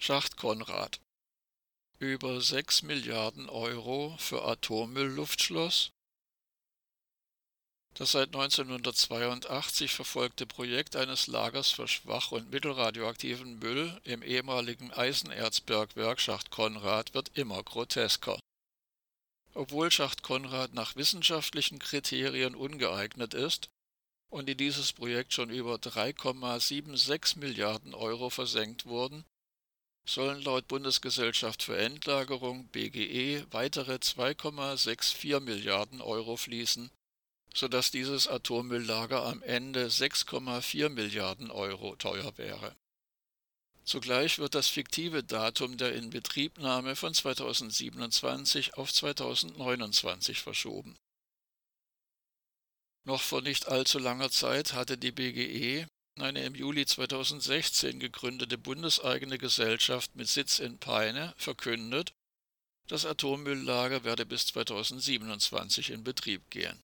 Schacht Konrad. Über 6 Milliarden Euro für Atommüllluftschloss. Das seit 1982 verfolgte Projekt eines Lagers für schwach- und mittelradioaktiven Müll im ehemaligen Eisenerzbergwerk Schacht Konrad wird immer grotesker. Obwohl Schacht Konrad nach wissenschaftlichen Kriterien ungeeignet ist und in dieses Projekt schon über 3,76 Milliarden Euro versenkt wurden, sollen laut Bundesgesellschaft für Endlagerung BGE weitere 2,64 Milliarden Euro fließen, sodass dieses Atommülllager am Ende 6,4 Milliarden Euro teuer wäre. Zugleich wird das fiktive Datum der Inbetriebnahme von 2027 auf 2029 verschoben. Noch vor nicht allzu langer Zeit hatte die BGE eine im Juli 2016 gegründete bundeseigene Gesellschaft mit Sitz in Peine verkündet, das Atommülllager werde bis 2027 in Betrieb gehen.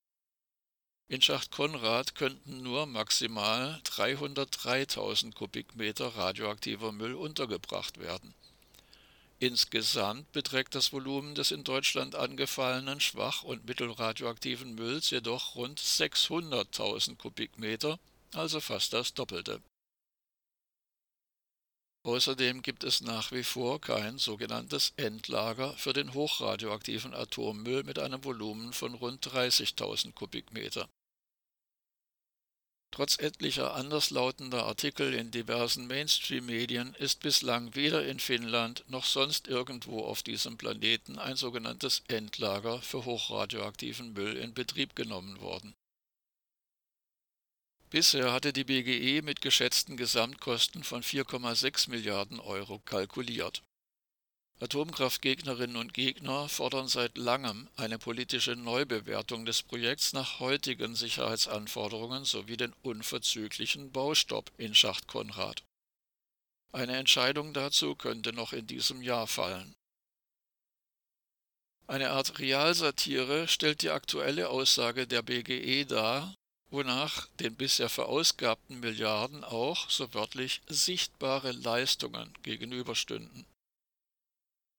In Schacht Konrad könnten nur maximal 303.000 Kubikmeter radioaktiver Müll untergebracht werden. Insgesamt beträgt das Volumen des in Deutschland angefallenen schwach- und mittelradioaktiven Mülls jedoch rund 600.000 Kubikmeter also fast das Doppelte. Außerdem gibt es nach wie vor kein sogenanntes Endlager für den hochradioaktiven Atommüll mit einem Volumen von rund 30.000 Kubikmeter. Trotz etlicher anderslautender Artikel in diversen Mainstream-Medien ist bislang weder in Finnland noch sonst irgendwo auf diesem Planeten ein sogenanntes Endlager für hochradioaktiven Müll in Betrieb genommen worden Bisher hatte die BGE mit geschätzten Gesamtkosten von 4,6 Milliarden Euro kalkuliert. Atomkraftgegnerinnen und Gegner fordern seit langem eine politische Neubewertung des Projekts nach heutigen Sicherheitsanforderungen sowie den unverzüglichen Baustopp in Schacht Konrad. Eine Entscheidung dazu könnte noch in diesem Jahr fallen. Eine Art Realsatire stellt die aktuelle Aussage der BGE dar, wonach den bisher verausgabten Milliarden auch, so wörtlich, sichtbare Leistungen gegenüberstünden.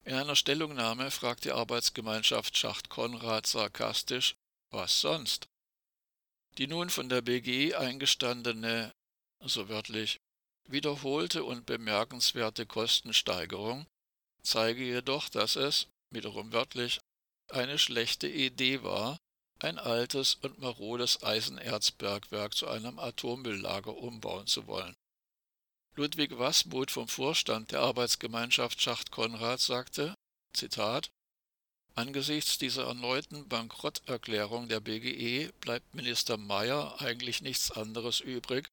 In einer Stellungnahme fragt die Arbeitsgemeinschaft Schacht Konrad sarkastisch, was sonst? Die nun von der BG eingestandene, so wörtlich, wiederholte und bemerkenswerte Kostensteigerung zeige jedoch, dass es, wiederum wörtlich, eine schlechte Idee war, ein altes und marodes Eisenerzbergwerk zu einem Atommülllager umbauen zu wollen. Ludwig Wasmuth vom Vorstand der Arbeitsgemeinschaft Schacht Konrad sagte, Zitat, Angesichts dieser erneuten Bankrotterklärung der BGE bleibt Minister Mayer eigentlich nichts anderes übrig,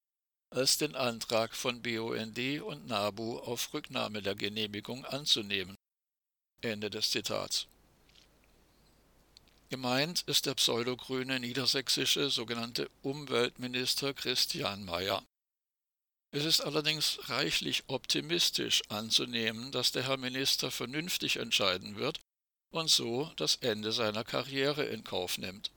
als den Antrag von BUND und NABU auf Rücknahme der Genehmigung anzunehmen. Ende des Zitats. Gemeint ist der pseudogrüne niedersächsische sogenannte Umweltminister Christian Mayer. Es ist allerdings reichlich optimistisch anzunehmen, dass der Herr Minister vernünftig entscheiden wird und so das Ende seiner Karriere in Kauf nimmt.